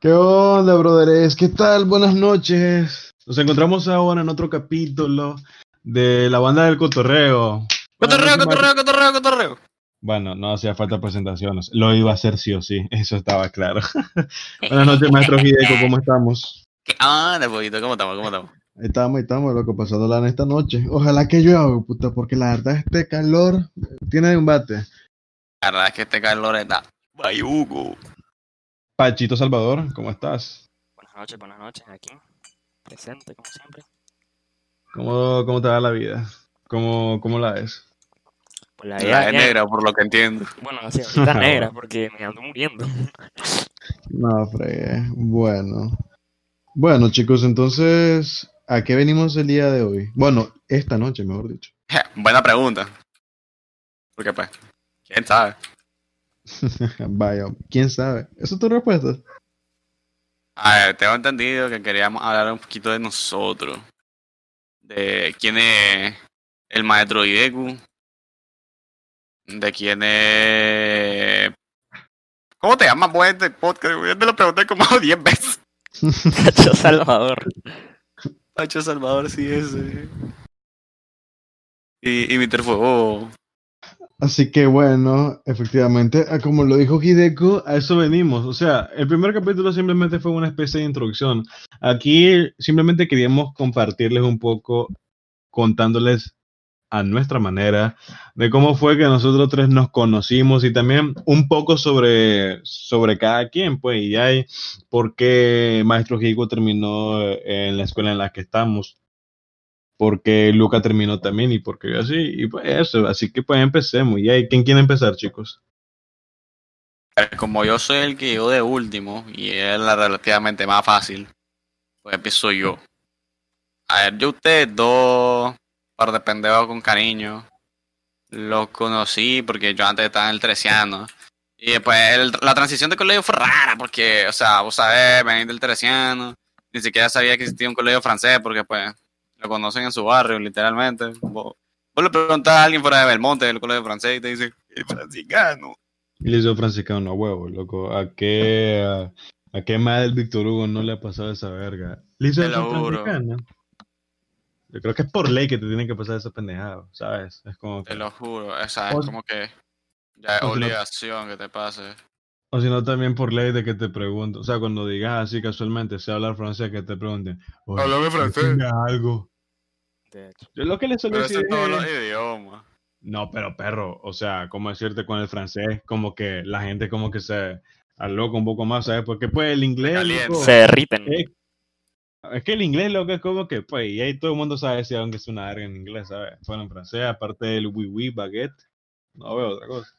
¿Qué onda, brothers? ¿Qué tal? Buenas noches. Nos encontramos ahora en otro capítulo de la banda del cotorreo. Cotorreo, cotorreo, cotorreo, cotorreo. Bueno, no hacía falta presentaciones. Lo iba a hacer sí o sí. Eso estaba claro. Buenas noches, maestro Hideko. ¿Cómo estamos? ¿Qué onda, poquito? ¿Cómo estamos? ¿Cómo estamos? Estamos, estamos, loco, pasándola en esta noche. Ojalá que llueva, puta, porque la verdad este calor tiene un bate. La verdad es que este calor está bayugo. Pachito Salvador, ¿cómo estás? Buenas noches, buenas noches, aquí. Presente, como siempre. ¿Cómo, cómo te va la vida? ¿Cómo, cómo la es? Pues la vida es negra, por lo que entiendo. Bueno, sí, ahorita negra, porque me ando muriendo. No, fregué. Bueno. Bueno, chicos, entonces, ¿a qué venimos el día de hoy? Bueno, esta noche, mejor dicho. Buena pregunta. Porque pues, quién sabe. Vaya, ¿quién sabe? ¿Esa es tu respuesta? A ver, tengo entendido que queríamos hablar un poquito de nosotros. De quién es el maestro Ideku. De quién es... ¿Cómo te llamas vos este podcast? Yo te lo pregunté como 10 veces. Cacho Salvador. Pacho Salvador, sí, ese. Y, y Mr. Fuego. Así que bueno, efectivamente, como lo dijo Hideko, a eso venimos. O sea, el primer capítulo simplemente fue una especie de introducción. Aquí simplemente queríamos compartirles un poco, contándoles a nuestra manera, de cómo fue que nosotros tres nos conocimos y también un poco sobre, sobre cada quien, pues, y hay por qué Maestro Higo terminó en la escuela en la que estamos porque Luca terminó también y porque yo así, y pues eso, así que pues empecemos. ¿Y ahí quién quiere empezar, chicos? Eh, Como yo soy el que llegó de último y es la relativamente más fácil, pues empiezo yo. A ver, yo ustedes dos, par de con cariño, los conocí porque yo antes estaba en el Teresiano. Y después el- la transición de colegio fue rara porque, o sea, vos sabés, venir del Teresiano, ni siquiera sabía que existía un colegio francés porque pues lo conocen en su barrio, literalmente. Vos, vos le preguntás a alguien fuera de Belmonte del colegio francés y te dice, el franciscano. Y le franciscano a huevo, loco. ¿A qué, a, a qué más del Víctor Hugo no le ha pasado esa verga? Le Te juro. franciscano. Yo creo que es por ley que te tienen que pasar esa pendejada, ¿sabes? Es como Te que- lo juro, esa es O- como que ya es o si no- obligación que te pase. O si no, también por ley de que te pregunten. O sea, cuando digas así casualmente, sé hablar francés, que te pregunten. "Oye, Háblame francés. algo. De hecho. Yo lo que le suelo Pero decir todos es- los idiomas. No, pero perro, o sea, como decirte con el francés, como que la gente como que se aloca un poco más, ¿sabes? Porque pues el inglés, loco, Se derriten. es, es que el inglés, loco, es como que, pues, y ahí todo el mundo sabe si aunque es una verga en inglés, ¿sabes? Bueno, en francés, aparte del oui, oui, baguette, no veo otra cosa.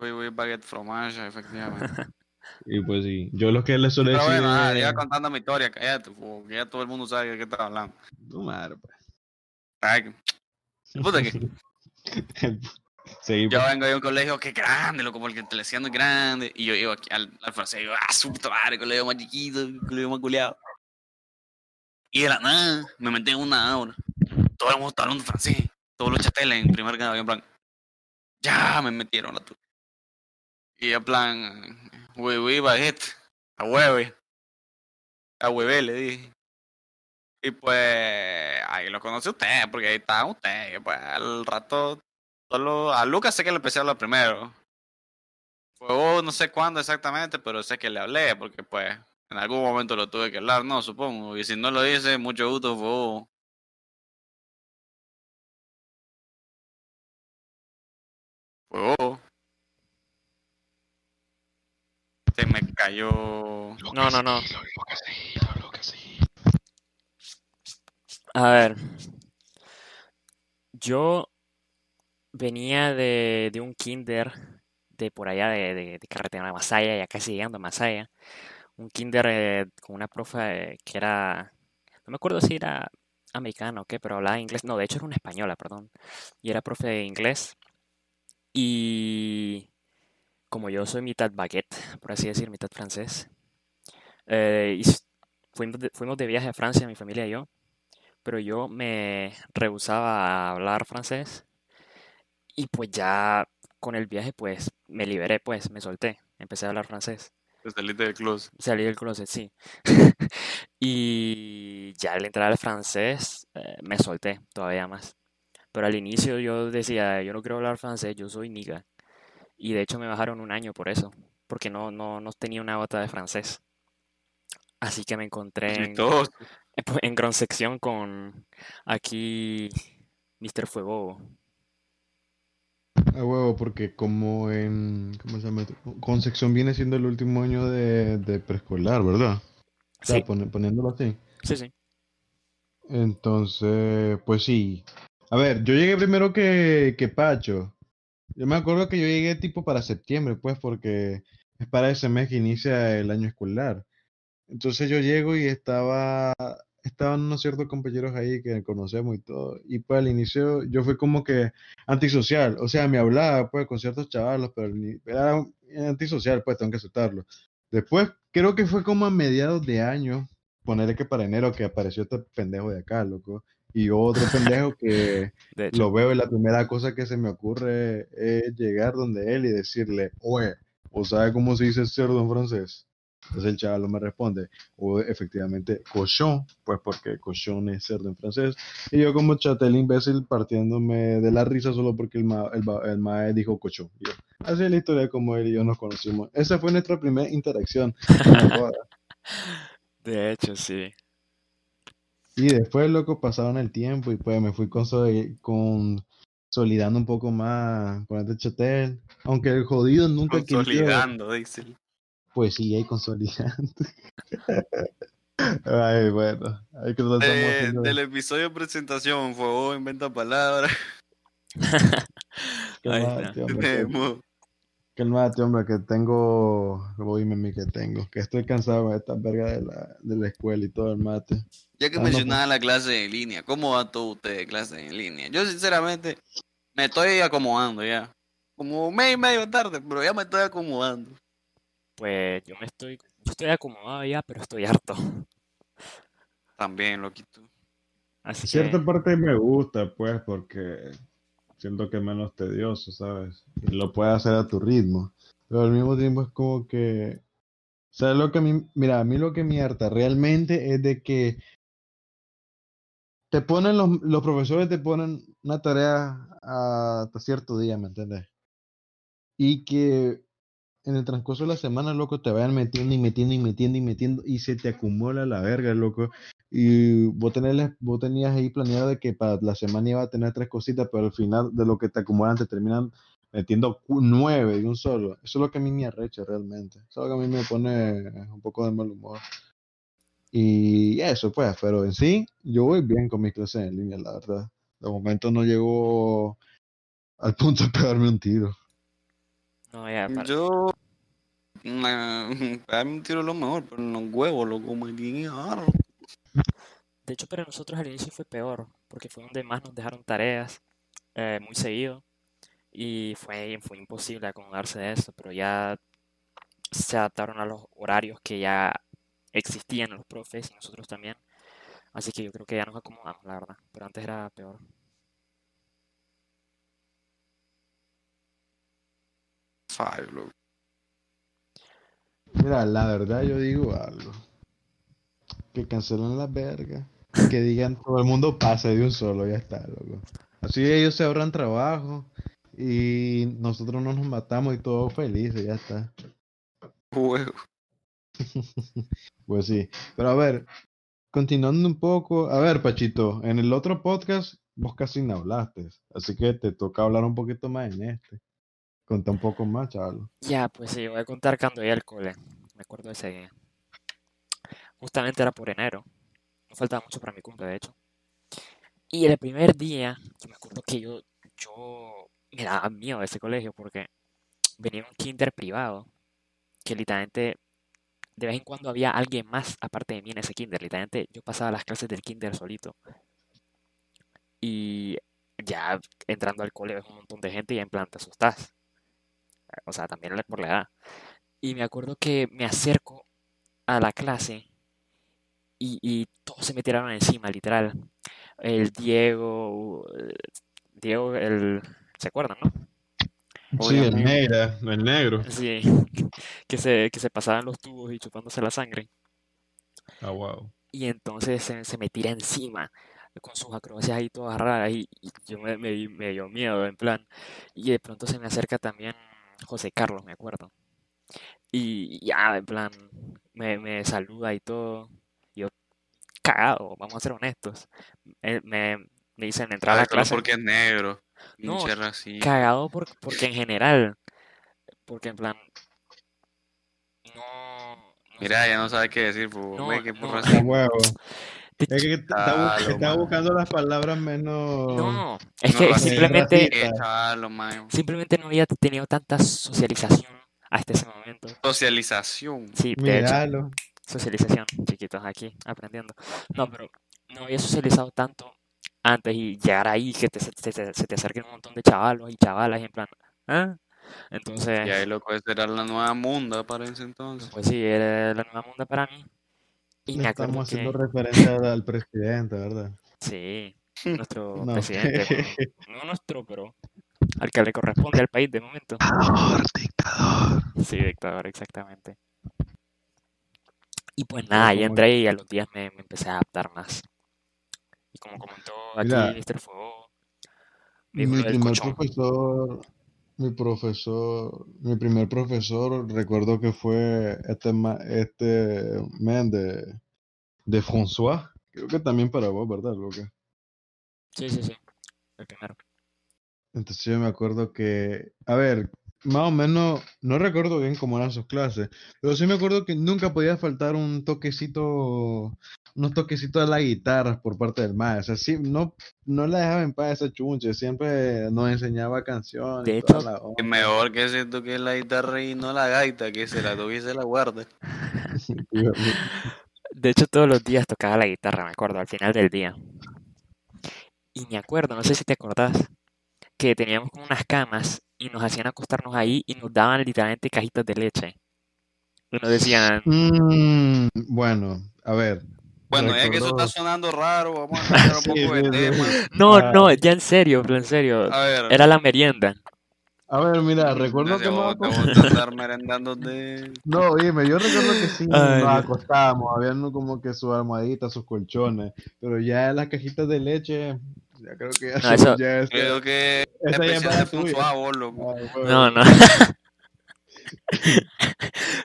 Oui, oui, baguette fromage, efectivamente. Y pues sí, yo lo que le suelo Pero decir bueno, nada, contando mi historia, cállate, porque ya todo el mundo sabe de qué estás hablando. Tu madre, pues. Ay, Puta que- Yo pues. vengo de un colegio que es grande, loco, porque el telesiano es grande. Y yo iba aquí al, al francés, y yo, ah, su puta madre, colegio más chiquito, colegio más culiado. Y de la nada, me metí en una aula. Todo el mundo está hablando francés. Todos los chateles en primer grado, y en plan, ya me metieron la tu. Y en plan, oui, oui, baguette, a hueve. A hueve, le dije. Y pues, ahí lo conocí usted, porque ahí estaba usted. Y pues al rato Solo a Lucas sé que le empecé a hablar primero. Fue vos, no sé cuándo exactamente, pero sé que le hablé, porque pues en algún momento lo tuve que hablar, no, supongo. Y si no lo hice, mucho gusto, fue vos. Fue vos. Se me cayó. No, no, no. A ver. Yo venía de, de un kinder de por allá de, de, de carretera de Masaya, ya casi llegando a Masaya. Un kinder eh, con una profe que era, no me acuerdo si era americana o qué, pero hablaba inglés. No, de hecho era una española, perdón. Y era profe de inglés. Y como yo soy mitad baguette, por así decir, mitad francés, eh, y fuimos de, fuimos de viaje a Francia, mi familia y yo, pero yo me rehusaba a hablar francés y pues ya con el viaje pues me liberé, pues me solté, empecé a hablar francés. Te saliste del closet. Salí del closet, sí. Y ya al entrar al francés eh, me solté todavía más. Pero al inicio yo decía, yo no quiero hablar francés, yo soy niga. Y de hecho me bajaron un año por eso, porque no, no, no tenía una gota de francés. Así que me encontré en, Chistoso. en gran sección con aquí Mr. Fuego. A huevo, porque como en. ¿Cómo se llama? Concepción viene siendo el último año de, de preescolar, ¿verdad? O sea, Sí, poniéndolo así. sí, sí. Entonces, pues sí. A ver, yo llegué primero que, que Pacho. Yo me acuerdo que yo llegué tipo para septiembre, pues, porque es para ese mes que inicia el año escolar. Entonces yo llego y estaba, estaban unos ciertos compañeros ahí que conocemos y todo. Y pues al inicio yo fui como que antisocial. O sea, me hablaba pues con ciertos chavalos, pero era antisocial, pues tengo que aceptarlo. Después, creo que fue como a mediados de año, ponerle que para enero, que apareció este pendejo de acá, loco. Y otro pendejo que lo veo y la primera cosa que se me ocurre es llegar donde él y decirle, oye, ¿o sabe cómo se dice cerdo en francés? Entonces el chaval me responde, o efectivamente, cochon, pues porque cochon es cerdo en francés. Y yo como chatel imbécil partiéndome de la risa solo porque el, ma, el, el mae dijo cochon. Yo, así es la historia de cómo él y yo nos conocimos. Esa fue nuestra primera interacción. de hecho, sí. Y después, loco, pasaron el tiempo y pues me fui consoli- consolidando un poco más con este chatel. Aunque el jodido nunca quería, Consolidando, dice. Él. pues sí, ahí consolidando. Ay, bueno, hay que estamos De- haciendo. del episodio de presentación, Fuego inventa palabras. Calmate, hombre, que- calmate, hombre, que tengo, voy mami que tengo, que estoy cansado de esta verga de la, de la escuela y todo el mate. Ya que Ah, no, mencionaba la clase en línea, ¿cómo va todo usted de clase en línea? Yo sinceramente me estoy acomodando ya. Como un mes y medio tarde, pero ya me estoy acomodando. Pues yo me estoy, yo estoy acomodado ya, pero estoy harto. También, loquito. Así Cierta que, parte me gusta, pues, porque siento que es menos tedioso, ¿sabes? Y lo puedes hacer a tu ritmo. Pero al mismo tiempo es como que, ¿sabes lo que a mí, mira, a mí lo que me harta realmente es de que te ponen los, los profesores te ponen una tarea hasta cierto día, ¿me entiendes? Y que en el transcurso de la semana, loco, te vayan metiendo y metiendo y metiendo y metiendo y se te acumula la verga, loco. Y vos, tenés, vos tenías ahí planeado que para la semana iba a tener tres cositas, pero al final de lo que te acumulan te terminan metiendo nueve de un solo. Eso es lo que a mí me arrecha realmente. Eso es lo que a mí me pone un poco de mal humor. Y eso pues, pero en sí, yo voy bien con mis clases en línea, la verdad. De momento no llego al punto de pegarme un tiro. No, ya, para- Yo. Nah, pegarme un tiro lo mejor, pero en los huevos, loco, me tienen agarro. de hecho para nosotros al inicio fue peor, porque fue donde más nos dejaron tareas eh, muy seguido y fue, fue imposible acomodarse de eso, pero ya se adaptaron a los horarios que ya existían los profes y nosotros también. Así que yo creo que ya nos acomodamos, la verdad. Pero antes era peor. Loco. Mira, la verdad yo digo algo. Que cancelen la verga. Que digan todo el mundo pase de un solo, ya está, loco. Así ellos se ahorran trabajo y nosotros no nos matamos y todos felices, ya está. Huevo. Pues sí. Pero a ver, continuando un poco. A ver, Pachito, en el otro podcast vos casi no hablaste. Así que te toca hablar un poquito más en este. Conta un poco más, chaval. Ya, pues sí, voy a contar cuando iba al cole. Me acuerdo de ese día. Justamente era por enero. No faltaba mucho para mi cumple, de hecho. Y el primer día, yo me acuerdo que yo, yo me daba miedo de ese colegio porque venía un kinder privado que literalmente de vez en cuando había alguien más aparte de mí en ese kinder. Literalmente yo pasaba las clases del kinder solito. Y ya entrando al cole ves un montón de gente y en plan te asustas. O sea, también por la edad. Y me acuerdo que me acerco a la clase y, y todos se me tiraron encima, literal. El Diego, eh, Diego, el, ¿se acuerdan, no? Sí, el negra, el negro. Sí, que se, que se pasaban los tubos y chupándose la sangre. Ah, wow. Y entonces se, se me tira encima con sus acrobacias ahí todas raras y, y yo me, me, me dio miedo, en plan. Y de pronto se me acerca también José Carlos, me acuerdo. Y ya, en plan, me, me saluda y todo. Yo, cagado, vamos a ser honestos. Me, me, me dicen entrar a la clase. porque es negro. No, racista. Cagado por, porque en general, porque en plan, no, no Mira, sé, ya no sabe qué decir, pues, no, güey, que por no, huevo. Es que Chalo, está man. buscando las palabras menos. no, es No que racista. simplemente. Eh, chalo, simplemente no había tenido tanta socialización hasta ese momento. Socialización. Sí, de hecho, socialización, chiquitos, aquí aprendiendo. No, pero no había socializado tanto antes y llegar ahí, que te, se, te, se te acerquen un montón de chavalos y chavalas y en plan, ¿ah? Y Entonces, ahí, loco, esa era la nueva munda para ese entonces. pues sí, era la nueva mundo para mí. Le estamos haciendo referencia al, presidente, ¿verdad? sí, nuestro No. presidente, bueno, no nuestro, pero al que le corresponde al país de momento. Dictador, dictador. Sí, dictador, exactamente. Y pues nada, y como entré y a los días me, me empecé a adaptar más. Y como comentó aquí Mira, Mr. Fuego, Mi primer profesor, mi profesor, mi primer profesor, recuerdo que fue este, este man de, de François. Creo que también para vos, ¿verdad, Luca? Sí, sí, sí, el primero. Entonces yo me acuerdo que, a ver, más o menos, no recuerdo bien cómo eran sus clases, pero sí me acuerdo que nunca podía faltar un toquecito, unos toquecitos de la guitarra por parte del maestro. O sea, sí, no, no la dejaba en paz esa chunche, siempre nos enseñaba canciones De hecho, la Es onda. mejor que se toque la guitarra y no la gaita, que se la toque y se la guarde. de hecho todos los días tocaba la guitarra, me acuerdo, al final del día. Y me acuerdo, no sé si te acordás, que teníamos como unas camas y nos hacían acostarnos ahí y nos daban literalmente cajitas de leche. Y nos decían, Mm, bueno, a ver, Bueno, ya que eso está sonando raro, vamos a cambiar un sí, poco de tema. no, Ah, no, ya en serio, pero en serio, A ver, era la merienda. a ver, mira, recuerdo que nos acostábamos. No, dime, yo recuerdo que sí, Ay, nos acostábamos, habían como que sus almohaditas, sus colchones, pero ya las cajitas de leche, ya creo que ya, No, eso, ya Creo que esa ya para tuya. loco. Ay, no, no,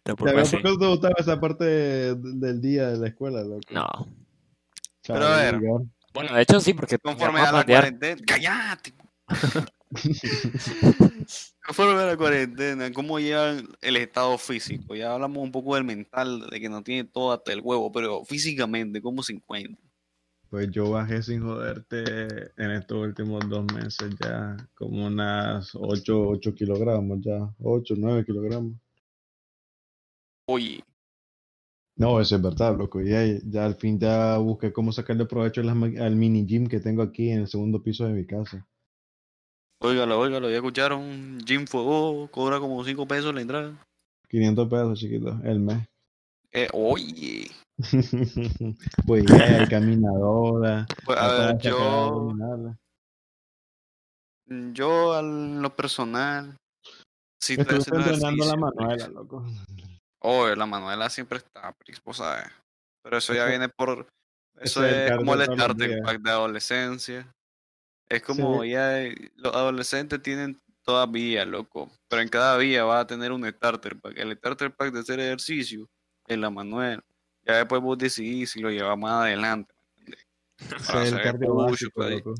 tampoco ¿También así. por qué te gustaba esa parte de- del día de la escuela, loco? No. Pero a ver, Bueno, de hecho sí, porque conforme a la cuarentena... ¡Cállate! Conforme a la cuarentena, ¿cómo llevan el estado físico? Ya hablamos un poco del mental, de que no tiene todo hasta el huevo, pero físicamente, ¿cómo se encuentra? Pues yo bajé sin joderte en estos últimos dos meses ya como unas 8, 8 kilogramos ya, 8, 9 kilogramos. Oye, No, eso es verdad, loco. Ya, ya al fin ya busqué cómo sacarle provecho al mini gym que tengo aquí en el segundo piso de mi casa. óigalo, óigalo, ya escucharon, Jim Fuego cobra como 5 pesos la entrada. 500 pesos, chiquito, el mes. Eh, oye, Pues ya caminadora, pues a ver, yo, yo a lo personal, sí estoy entrenando la Manuela, loco. Oye, la Manuela siempre está, Prix, vos sabes. Pero eso ya viene por, eso eso es como el starter pack de adolescencia. Es Sí, como ya eh, los adolescentes tienen todas vías, loco. Pero en cada vía va a tener un starter pack. El starter pack de hacer ejercicio es la Manuela. Ya después vos decidís si lo llevas más adelante. Para el básico, loco.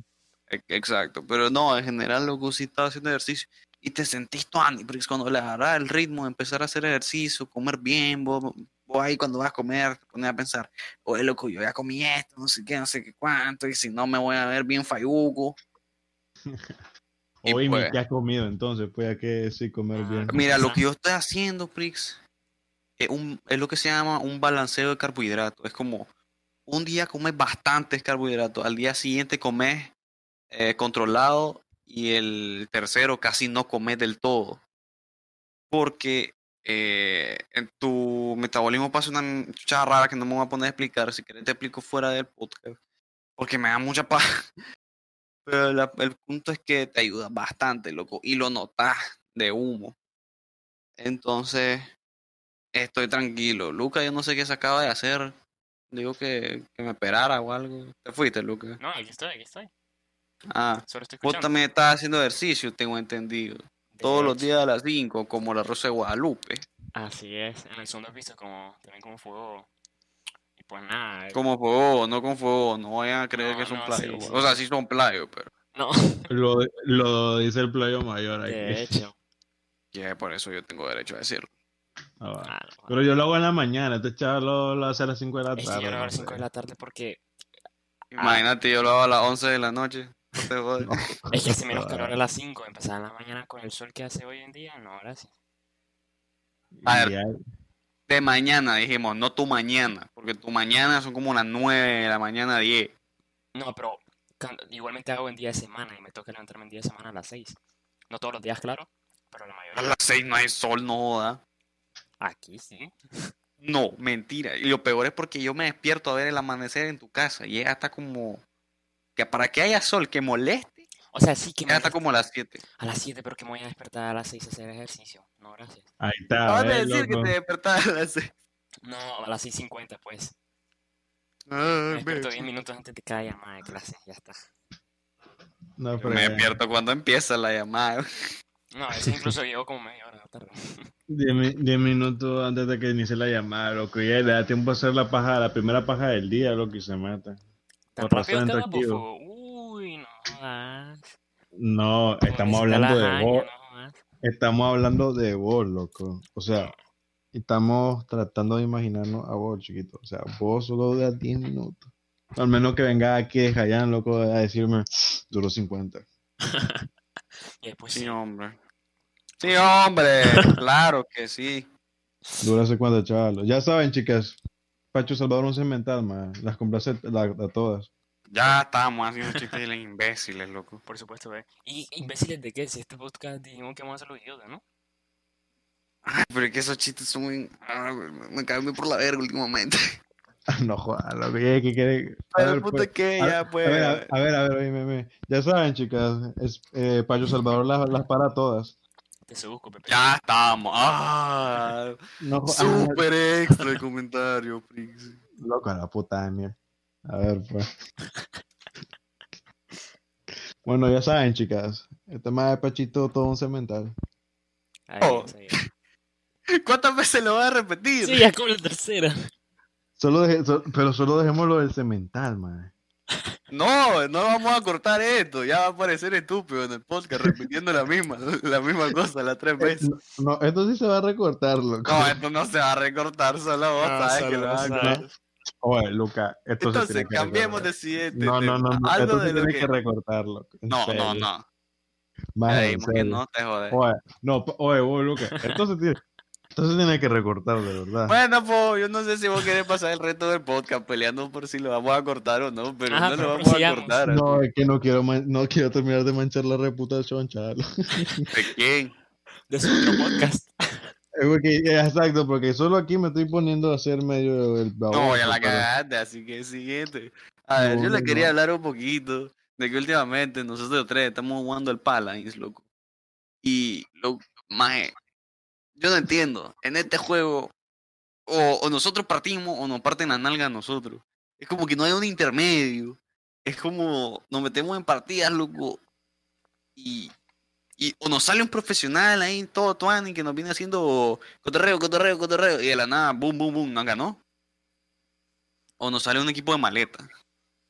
E- Exacto. Pero no, en general, loco, si estás haciendo ejercicio y te sentís tuani, porque cuando le agarras el ritmo de empezar a hacer ejercicio, comer bien, vos, vos ahí cuando vas a comer, te pones a pensar, oye, loco, yo ya comí esto, no sé qué, no sé qué cuánto, y si no me voy a ver bien fayuco. Y Hoy pues, ¿qué has comido entonces? Pues ya que sí comer Ah, bien. mira, lo que yo estoy haciendo, Prix, es, un, es lo que se llama un balanceo de carbohidratos. Es como un día comes bastantes carbohidratos, al día siguiente comes eh, controlado y el tercero casi no comes del todo. Porque eh, en tu metabolismo pasa una chuchada rara que no me voy a poner a explicar. Si querés te explico fuera del podcast. Porque me da mucha paz. Pero el punto es que te ayuda bastante, loco. Y lo notas de humo. Entonces, estoy tranquilo. Luca, yo no sé qué se acaba de hacer. Digo que, que me esperara o algo. ¿Te fuiste, Luca? No, aquí estoy, aquí estoy. Ah, Solo estoy vos también estás haciendo ejercicio, tengo entendido. De Todos los días a las 5, como la Rosa de Guadalupe. Así es. En el segundo piso, como, también como fuego. Y pues nada. Como fuego, no con fuego, no vayan a creer No, que son no, playos. sí, O sea, sí son playos, pero No, Lo, lo dice el playo mayor aquí. de hecho. ya por eso yo tengo derecho a decirlo. Ah. Ah, no, Pero yo lo hago en la mañana, este chaval lo, lo hace a las 5 de la Es que tarde. yo lo hago a las 5 sé. de la tarde porque Imagínate, yo lo hago a las 11 de la noche. No te jodas. No. es que hace menos Ah. calor a las 5. Empezar en la mañana con el sol que hace hoy en día, no, gracias. A ver. De mañana dijimos, no tu mañana, porque tu mañana son como las 9 de la mañana, 10. No, pero cuando- igualmente hago en día de semana y me toca levantarme en día de semana a las 6. No todos los días, claro, pero la A mayoría. las 6 no hay sol, no joda. Aquí sí. No, mentira. Y lo peor es porque yo me despierto a ver el amanecer en tu casa y es hasta como que para que haya sol que moleste, O sea, sí que es me hasta como las 7. a las 7, pero que me voy a despertar a las 6 a hacer ejercicio. No, gracias. Ahí está. Acabas de ¿ves, decir que te despertabas a las 6. No, a las 6.50, pues. Me Ay, despierto bitch. 10 minutos antes de cada llamada de clase, ya está. No, Me pero despierto cuando empieza la llamada. No, veces incluso llego como media hora tarde. 10 mi- 10 minutos antes de que inicie la llamada, loco. Ya le da tiempo a hacer la paja, la primera paja del día, loco, y se mata. Tan Por rápido razón. Uy, no. No, estamos hablando de vos. no. Estamos hablando de vos, loco. O sea, estamos tratando de imaginarnos a vos, chiquito. O sea, vos solo de 10 minutos. Al menos que venga aquí de Hayan, loco, a decirme, duró 50. Y después sí. hombre. Sí, hombre. Claro que sí. Dura 50, chaval. Ya saben, chicas. Pacho Salvador un cemental, man. Las complace la- a todas. Ya estamos haciendo chistes de los imbéciles, loco. Por supuesto, ve. ¿Y imbéciles de qué? Si este podcast dijimos que vamos a hacer los idiotas, ¿no? Ay, pero es que esos chistes son muy... ah, me caen muy por la verga últimamente. no jodas, loco. ¿Qué, qué quiere? A ver, puta pues, que a- ya, a pues. ver, a, a ver, a ver, oíme, oíme. Ya saben, chicas. Es, eh, Pacho Salvador las, las para a todas. Te se busco, Pepe. Ya estamos. Ah, No jodas. super extra el comentario, Prix. Loco, a la puta Daniel. A ver, pues. Bueno, ya saben, chicas. El tema de Pachito, todo un cemental. Oh. ¿Cuántas veces lo vas a repetir? Sí, ya como la tercera. Solo deje- so- pero solo dejémoslo del cemental, man. No, no vamos a cortar esto. Ya va a aparecer estúpido en el podcast repitiendo la misma, la misma cosa las tres veces. No, no, esto sí se va a recortar, loco. No, esto no se va a recortar, solo vos No, sabes que lo vas a cortar. Oye, Luca, esto se Entonces, tiene que cambiemos de siguiente No, no, no, no. Algo Esto se de lo tiene que... que recortar, loco. en No, no, no. Más serio. no te jodes. Oye, no, oye, vos, Luca, esto se se tiene que recortar, de verdad. Bueno, pues yo no sé si vos querés pasar el resto del podcast peleando por si lo vamos a cortar o no, pero Ajá, no pero lo vamos a cortar. No, es que no quiero, no quiero terminar de manchar la reputación, chaval. ¿De quién? De su otro podcast. Porque- eh, exacto, porque solo aquí me estoy poniendo a hacer medio el. No, ya la pero- cagaste, así que siguiente. A ver, No, yo le no, quería hablar un poquito de que últimamente nosotros tres estamos jugando al Paladins, loco. Y, lo, maje, yo no entiendo. En este juego, o, nosotros partimos o nos parten la nalga a nosotros. Es como que no hay un intermedio. Es como nos metemos en partidas, loco. Y, y o nos sale un profesional ahí, todo tuani, que nos viene haciendo cotorreo, cotorreo, cotorreo. Y de la nada, boom, boom, boom, nos ganó. O nos sale un equipo de maleta.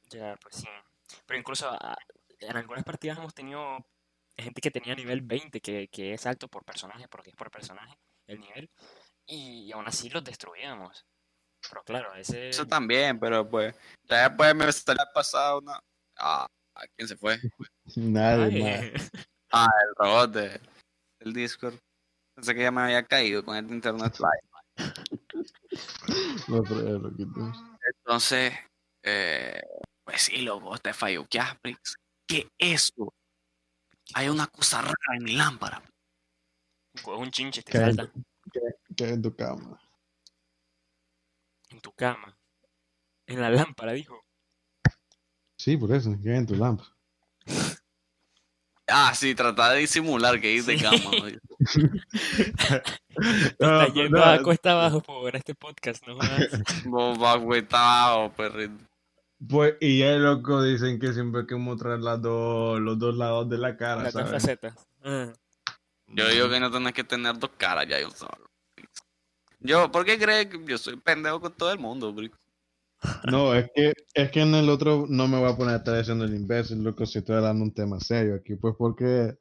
Ya, pues sí. Pero incluso ah, en algunas partidas hemos tenido gente que tenía nivel 20, que, que es alto por personaje, porque es por personaje el nivel. Y aún así los destruíamos. Pero claro, ese... Eso también, pero pues. Ya después me salió pasado una. Ah, ¿a quién se fue? Nadie, Ay, man. El robot de- del Discord. Pensé que ya me había caído con el internet live. No creo, loquito. Entonces, eh, pues sí, loco, te falló. ¿Qué? ¿Qué es eso? Hay una cosa rara en mi lámpara. Un chinche, te ¿Qué? salta Que en tu cama. en tu cama. En la lámpara, dijo. Sí, por eso, que en tu lámpara. Ah, sí, trataba de disimular que hice Sí. cama. está yendo no, a cuesta abajo por este podcast, ¿no? jodas. Vos vas abajo, perrito. Pues, y ya loco dicen que siempre hay que mostrar las dos, los dos lados de la cara, Las dos ¿sabes? facetas. Ah. Yo digo que no tenés que tener dos caras ya yo solo. Yo, ¿por qué crees que yo soy pendejo con todo el mundo, bro? No, es que, es que en el otro no me voy a poner a estar haciendo el imbécil, loco, si estoy hablando un tema serio aquí, pues porque,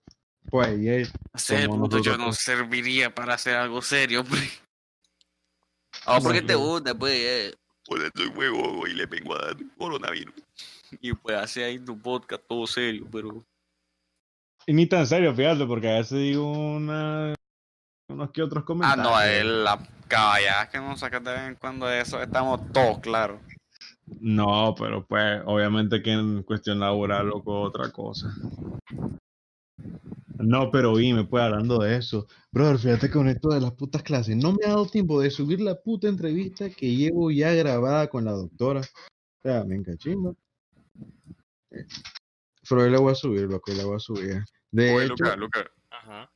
pues, y es- Ese Como punto yo no pues. serviría para hacer algo serio, bro. Ah, porque te gusta, pues. Eh. Pues estoy huevo y le vengo a dar coronavirus. Y pues hace ahí tu podcast todo serio, pero. y ni tan serio, fíjate, porque a veces digo una, unos que otros Ah, comentarios. no, es la caballada que nos sacas de vez en cuando de eso, estamos todos claros. No, pero pues, obviamente que en cuestión laboral, loco, otra cosa. No, pero me pues hablando de eso. Brother, fíjate con esto de las putas clases. No me ha dado tiempo de subir la puta entrevista que llevo ya grabada con la doctora. O sea, me encachimba. Pero hoy la voy a subir, loco, la voy a subir. De Oye, hecho, Luca, Luca, Ajá.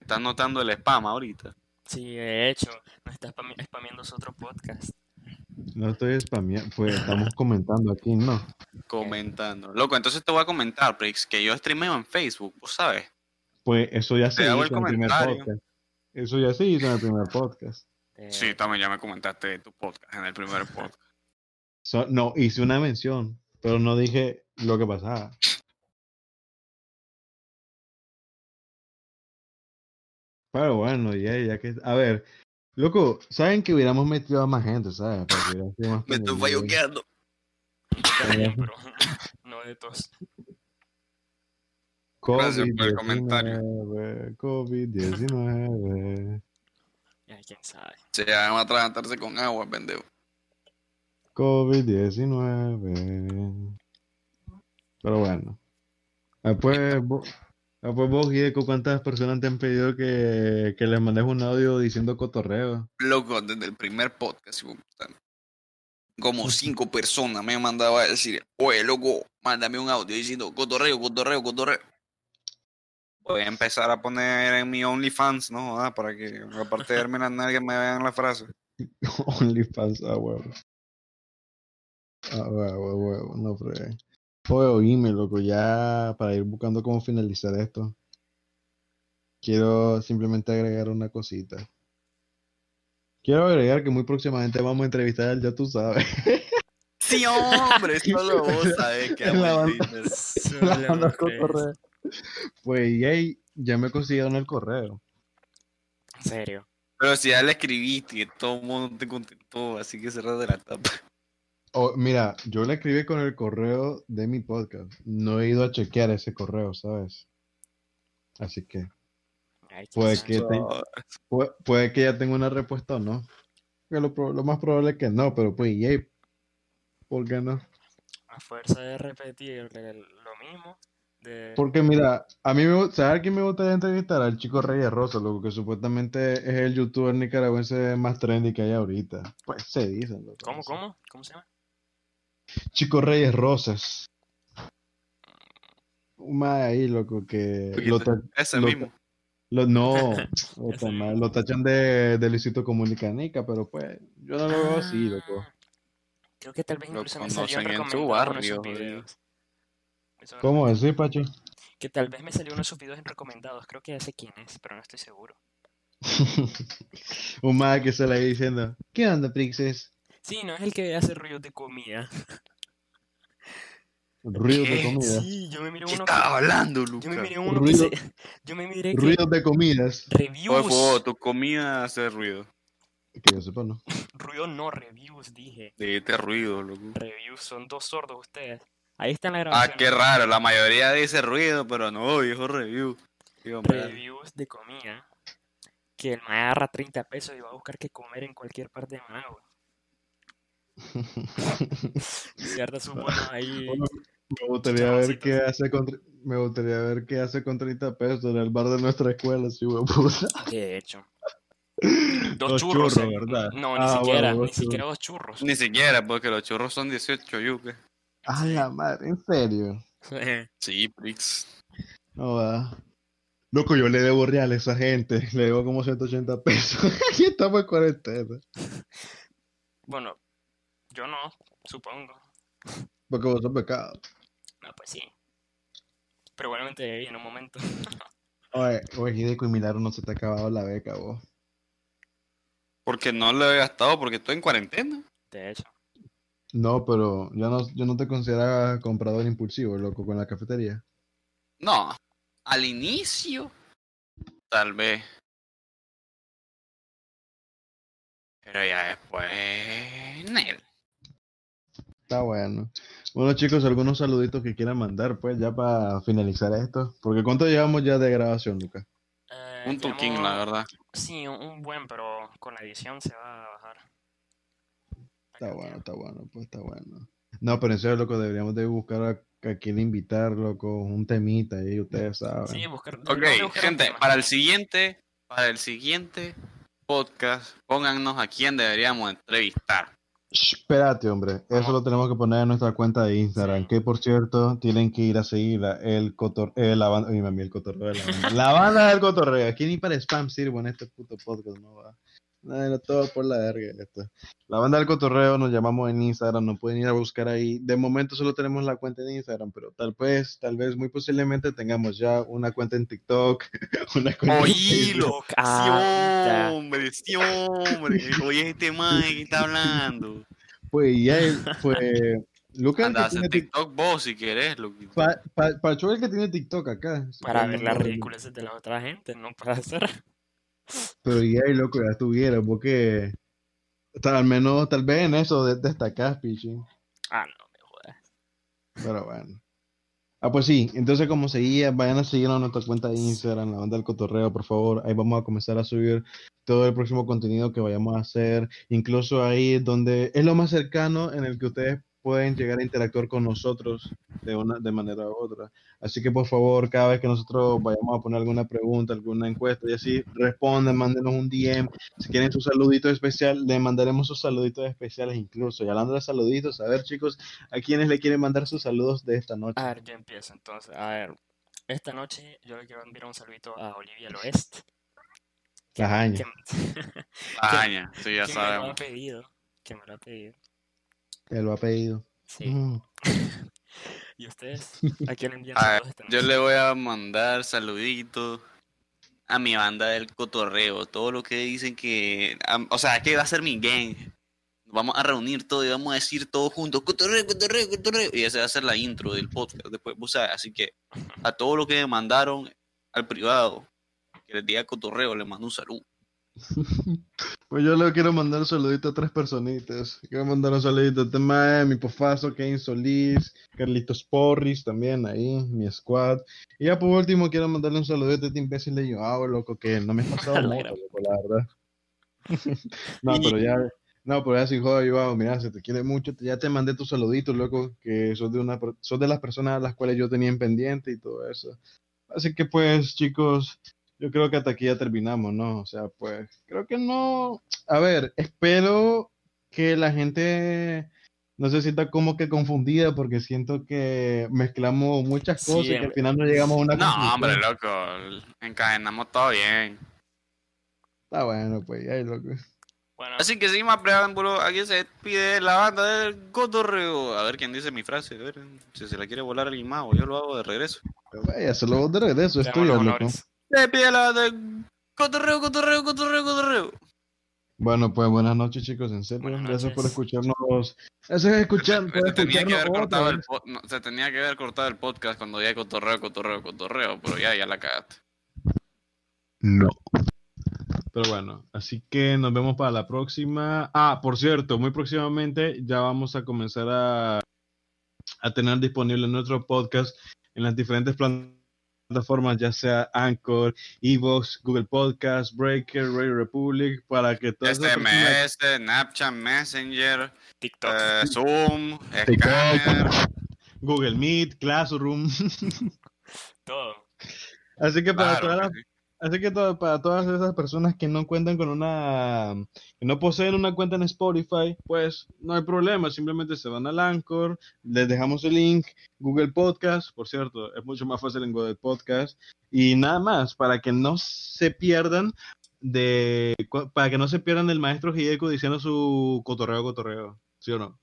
estás notando el spam ahorita. Sí, de hecho, nos está spameando su otro podcast. No estoy spameando, pues estamos comentando aquí, ¿no? Comentando. Loco, entonces te voy a comentar, Prix, que yo streameo en Facebook, ¿vos sabes? Pues eso ya se hizo el en el primer podcast. Eso ya se hizo en el primer podcast. Sí, también ya me comentaste de tu podcast en el primer podcast. So- no, hice una mención, pero no dije lo que pasaba. Pero bueno, ya, ya que. A ver, loco, ¿saben que hubiéramos metido a más gente, ¿sabes? Más Me estoy falloqueando. pero no de todos. Gracias por el comentario. COVID-19, COVID-19, Ya, quién sabe. Se llama a atragantarse con agua, pendejo. COVID-19. Pero bueno. Después, vos, después vos, Gieco, ¿cuántas personas te han pedido que, que les mandes un audio diciendo cotorreo? Loco, desde el primer podcast, como cinco personas me han mandado a decir, oye, loco, mándame un audio diciendo cotorreo, cotorreo, cotorreo. Voy a empezar a poner en mi OnlyFans, ¿no? Ah, para que aparte de verme la nalga me vean la frase. OnlyFans, ah, huevo. Ah, huevo, huevo, no fregué. Oye, oíme, loco, ya para ir buscando cómo finalizar esto. Quiero simplemente agregar una cosita. Quiero agregar que muy próximamente vamos a entrevistar al Ya Tú Sabes. Sí, hombre, solo vos sabés que amo el. Pues ya, ya me consiguieron el correo. En serio. Pero si ya le escribiste y todo el mundo te contestó, así que cerrar de la tapa. Oh, mira, yo le escribí con el correo de mi podcast. No he ido a chequear ese correo, ¿sabes? Así que Ay, Puede que te- puede, puede que ya tenga una respuesta o no. Que lo, lo más probable es que no, pero pues, yay, ¿por qué no? A fuerza de repetir lo mismo. De... Porque mira, a mí me ¿sabes a quién me gustaría entrevistar? Al chico Reyes Rosa, loco, que supuestamente es el youtuber nicaragüense más trendy que hay ahorita. Pues se dicen, loco. ¿Cómo, cómo? ¿Cómo se llama? Chico Reyes Rosas. Un mae ahí, loco, que lo, Ese lo- mismo. lo- no, otra mae, lo tachan de, de Luisito Comunicanica, pero pues yo no lo veo así, loco. Ah, Creo que tal vez Lo incluso me salió en sus barrio, ¿Cómo así, Pacho? Que tal vez me salió uno de sus videos en recomendados. Creo que ya sé quién es, pero no estoy seguro. Un mae que se le ahí diciendo, ¿qué onda, Prixes? Sí, no es el que hace ruidos de comida. Ruidos de comida. Sí, yo me miré ¿Qué uno que, estás hablando, yo me Lucas? miré uno que Ruido- se, yo me miré que Ruidos de comidas. Oye, reviews, tu comida hace ruido. Que yo sepa, ¿no? ruido no reviews, dije. De este ruido, loco. Reviews son dos sordos ustedes. Ahí está en la Ah, grabación. qué raro. La mayoría dice ruido, pero no, dijo review. Digo, Reviews de comida. Que el me agarra 30 pesos y va a buscar qué comer en cualquier parte de Managua. Ahí. Bueno, Me gustaría ver qué hace con, me gustaría ver qué hace con 30 pesos en el bar de nuestra escuela, sí, weón, puta. De hecho. Dos Los churros. churros, eh. ¿verdad? No, ni Ah, siquiera, bueno, ni siquiera dos churros. Ni siquiera, porque los churros son 18 yuques. A la madre, en serio. Sí, Prix. No va. Loco, yo le debo real a esa gente. Le debo como 180 pesos. y estamos en cuarentena. Bueno, yo no, supongo. Porque vos sos pecado. No, pues sí. Pero igualmente en un momento. Oye, oye, y Milagro no se te ha acabado la beca, vos. Porque no lo he gastado porque estoy en cuarentena. De hecho. No, pero yo no, yo no te consideraba comprador impulsivo, loco, con la cafetería. No, al inicio, tal vez. Pero ya después, Nel. Está bueno. Bueno, chicos, algunos saluditos que quieran mandar, pues, ya para finalizar esto. Porque ¿cuánto llevamos ya de grabación, Lucas? Eh, Un llevamos- la verdad. Sí, un, buen, pero con la edición se va a bajar. Está bueno, está bueno, pues está bueno. No, pero en serio, loco, deberíamos de buscar a, a quién invitar, loco, un temita ahí, ustedes saben. Sí, buscar. Ok, buscar gente, para el siguiente, para el siguiente podcast, pónganos a quién deberíamos entrevistar. Espérate, hombre, eso lo tenemos que poner en nuestra cuenta de Instagram, Sí. que por cierto, tienen que ir a seguirla, el cotor eh, la banda, oye, mami, el cotorreo de la banda. La banda del cotorreo, aquí ni para spam sirvo en este puto podcast, no va. No, no, todo por la verga esto. La banda del cotorreo nos llamamos en Instagram, nos pueden ir a buscar ahí. De momento solo tenemos la cuenta en Instagram, pero tal vez, tal vez, muy posiblemente tengamos ya una cuenta en TikTok, una cuenta en Facebook. Oílo, sí, Ah, hombre, sí, hombre. Oye, este man que está hablando. Pues ya, pues, Lucas, Anda, que tiene TikTok vos si querés. Pa, pa, Pacho el que tiene TikTok acá. Para ver no- las ridiculeces de la otra gente, no para hacer. Pero ya, y loco, ya estuviera, porque tal, al menos, tal vez en eso de- destacás, Pichi. Ah, no, me jodas. Pero bueno. Ah, pues sí, entonces como seguía, vayan a seguirnos a nuestra cuenta de Instagram, la banda del cotorreo, por favor. Ahí vamos a comenzar a subir todo el próximo contenido que vayamos a hacer. Incluso ahí donde es lo más cercano en el que ustedes pueden llegar a interactuar con nosotros de una de manera u otra. Así que por favor, cada vez que nosotros vayamos a poner alguna pregunta, alguna encuesta y así, respondan, mándenos un DM. Si quieren su saludito especial, le mandaremos sus saluditos especiales incluso. Y hablando de saluditos, a ver chicos, ¿a quiénes le quieren mandar sus saludos de esta noche? A ver, yo empiezo entonces. A ver, esta noche yo le quiero enviar un saludito a Olivia Loest. Lajaña. Lajaña, sí, ya que me lo ha sabemos. pedido. Que me lo ha pedido. Él lo ha pedido. Sí. Mm. ¿Y ustedes? ¿A quién le envían A ver, saludos esta Yo le voy a mandar saluditos a mi banda del cotorreo. Todo lo que dicen que. o sea, que va a ser mi gang. Nos Vamos a reunir todo y vamos a decir todos juntos: cotorreo, cotorreo, cotorreo. Y esa va a ser la intro del podcast. Después, sabes, así que a todo lo que me mandaron al privado, que les diga cotorreo, les mando un saludo. Pues yo le quiero mandar un saludito a tres personitas. Quiero mandar un saludito a Tema, mi pofazo, Kane Solís, Carlitos Porris también ahí, mi squad. Y ya por último quiero mandarle un saludito a este imbécil de Joao, loco, que no me ha pasado gran- loco, la verdad. no, pero ya, no, pero ya sin joder, Joao, mira, se te quiere mucho, ya te mandé tus saluditos, loco, que sos de una, sos de las personas a las cuales yo tenía en pendiente y todo eso. Así que pues, chicos, yo creo que hasta aquí ya terminamos, ¿no? O sea, pues, creo que no. A ver, espero que la gente no se sienta como que confundida porque siento que mezclamos muchas Sí, cosas y que al final no llegamos a una No, conclusión. hombre, loco. Encadenamos todo bien. Está bueno, pues, ahí, loco. Bueno, Así que sin más preámbulo, aquí se pide la banda del cotorreo. A ver quién dice mi frase. A ver si se la quiere volar alguien más o yo lo hago de regreso. Pero vaya, solo vos de regreso, es tuyo, loco. honores. Se pide la del cotorreo, cotorreo, cotorreo, cotorreo. Bueno, pues buenas noches, chicos, en serio. Buenas Gracias por escucharnos. Gracias por escuchar, Se tenía que haber cortado el vez. po- no, se tenía que haber cortado el podcast cuando ya hay cotorreo, cotorreo, cotorreo, pero ya, ya la cagaste. No. Pero bueno, así que nos vemos para la próxima. Ah, por cierto, muy próximamente ya vamos a comenzar a, a tener disponible nuestro podcast en las diferentes plataformas, ya sea Anchor, Evox, Google Podcast, Breaker, Radio Republic, para que todas esas personas- SMS, Snapchat, Messenger, TikTok. eh, Zoom, TikTok. Scanner. Google Meet, Classroom. Todo. así que para Claro todas las que sí. Así que to- para todas esas personas que no cuentan con una, que no poseen una cuenta en Spotify, pues no hay problema, simplemente se van al Anchor, les dejamos el link, Google Podcast, por cierto, es mucho más fácil en Google Podcast, y nada más, para que no se pierdan de, para que no se pierdan del maestro Hideko diciendo su cotorreo, cotorreo, ¿sí o no?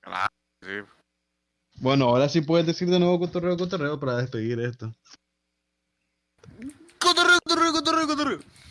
Claro, sí. Bueno, ahora sí puedes decir de nuevo cotorreo, cotorreo para despedir esto. Cotorreo, cotorreo, cotorreo, cotorreo.